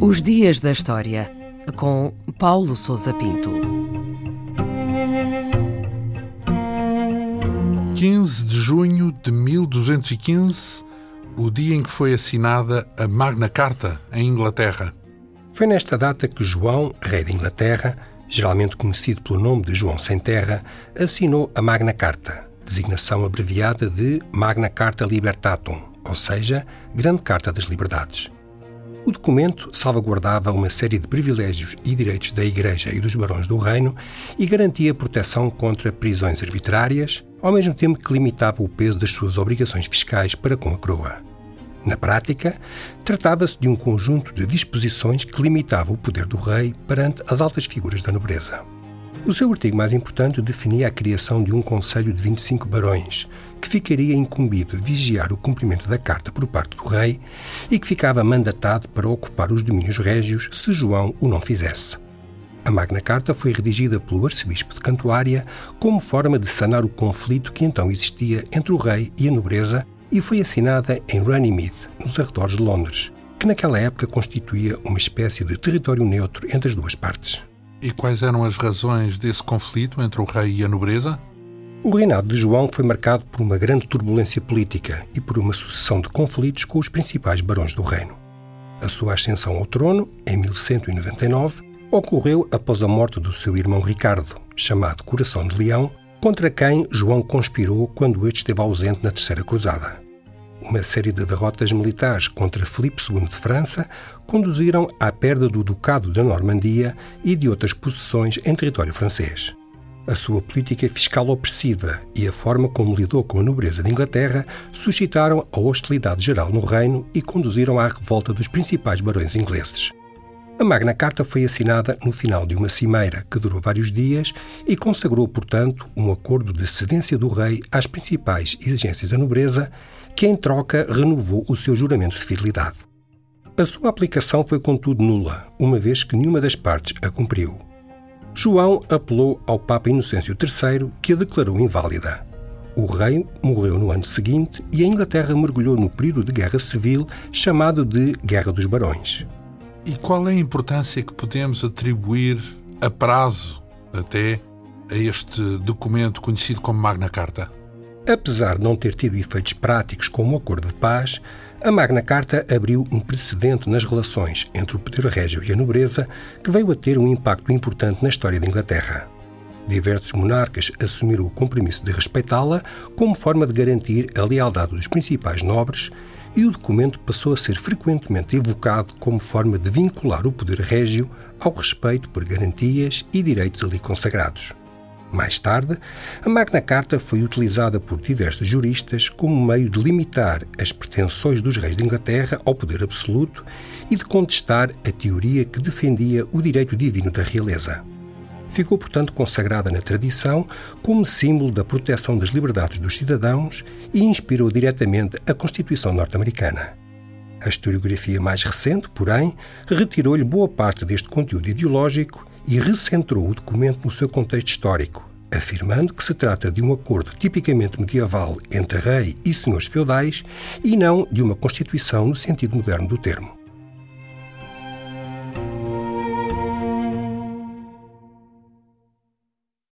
Os Dias da História, com Paulo Souza Pinto. 15 de junho de 1215, o dia em que foi assinada a Magna Carta em Inglaterra. Foi nesta data que João, rei de Inglaterra, geralmente conhecido pelo nome de João Sem Terra, assinou a Magna Carta, designação abreviada de Magna Carta Libertatum, ou seja, Grande Carta das Liberdades. O documento salvaguardava uma série de privilégios e direitos da Igreja e dos barões do Reino e garantia proteção contra prisões arbitrárias, ao mesmo tempo que limitava o peso das suas obrigações fiscais para com a coroa. Na prática, tratava-se de um conjunto de disposições que limitava o poder do rei perante as altas figuras da nobreza. O seu artigo mais importante definia a criação de um Conselho de 25 barões, que ficaria incumbido de vigiar o cumprimento da carta por parte do rei e que ficava mandatado para ocupar os domínios régios se João o não fizesse. A Magna Carta foi redigida pelo arcebispo de Cantuária como forma de sanar o conflito que então existia entre o rei e a nobreza e foi assinada em Runnymede, nos arredores de Londres, que naquela época constituía uma espécie de território neutro entre as duas partes. E quais eram as razões desse conflito entre o rei e a nobreza? O reinado de João foi marcado por uma grande turbulência política e por uma sucessão de conflitos com os principais barões do reino. A sua ascensão ao trono, em 1199, ocorreu após a morte do seu irmão Ricardo, chamado Coração de Leão, contra quem João conspirou quando este esteve ausente na Terceira Cruzada. Uma série de derrotas militares contra Filipe II de França conduziram à perda do Ducado da Normandia e de outras possessões em território francês. A sua política fiscal opressiva e a forma como lidou com a nobreza de Inglaterra suscitaram a hostilidade geral no reino e conduziram à revolta dos principais barões ingleses. A Magna Carta foi assinada no final de uma cimeira que durou vários dias e consagrou, portanto, um acordo de cedência do rei às principais exigências da nobreza, que em troca renovou o seu juramento de fidelidade. A sua aplicação foi, contudo, nula, uma vez que nenhuma das partes a cumpriu. João apelou ao Papa Inocêncio III, que a declarou inválida. O rei morreu no ano seguinte e a Inglaterra mergulhou no período de guerra civil chamado de Guerra dos Barões. E qual é a importância que podemos atribuir a prazo até a este documento conhecido como Magna Carta? Apesar de não ter tido efeitos práticos como o acordo de paz, a Magna Carta abriu um precedente nas relações entre o poder régio e a nobreza que veio a ter um impacto importante na história da Inglaterra. Diversos monarcas assumiram o compromisso de respeitá-la como forma de garantir a lealdade dos principais nobres e o documento passou a ser frequentemente evocado como forma de vincular o poder régio ao respeito por garantias e direitos ali consagrados. Mais tarde, a Magna Carta foi utilizada por diversos juristas como meio de limitar as pretensões dos reis de Inglaterra ao poder absoluto e de contestar a teoria que defendia o direito divino da realeza ficou, portanto, consagrada na tradição como símbolo da proteção das liberdades dos cidadãos e inspirou diretamente a Constituição norte-americana. A historiografia mais recente, porém, retirou-lhe boa parte deste conteúdo ideológico e recentrou o documento no seu contexto histórico, afirmando que se trata de um acordo tipicamente medieval entre rei e senhores feudais e não de uma constituição no sentido moderno do termo.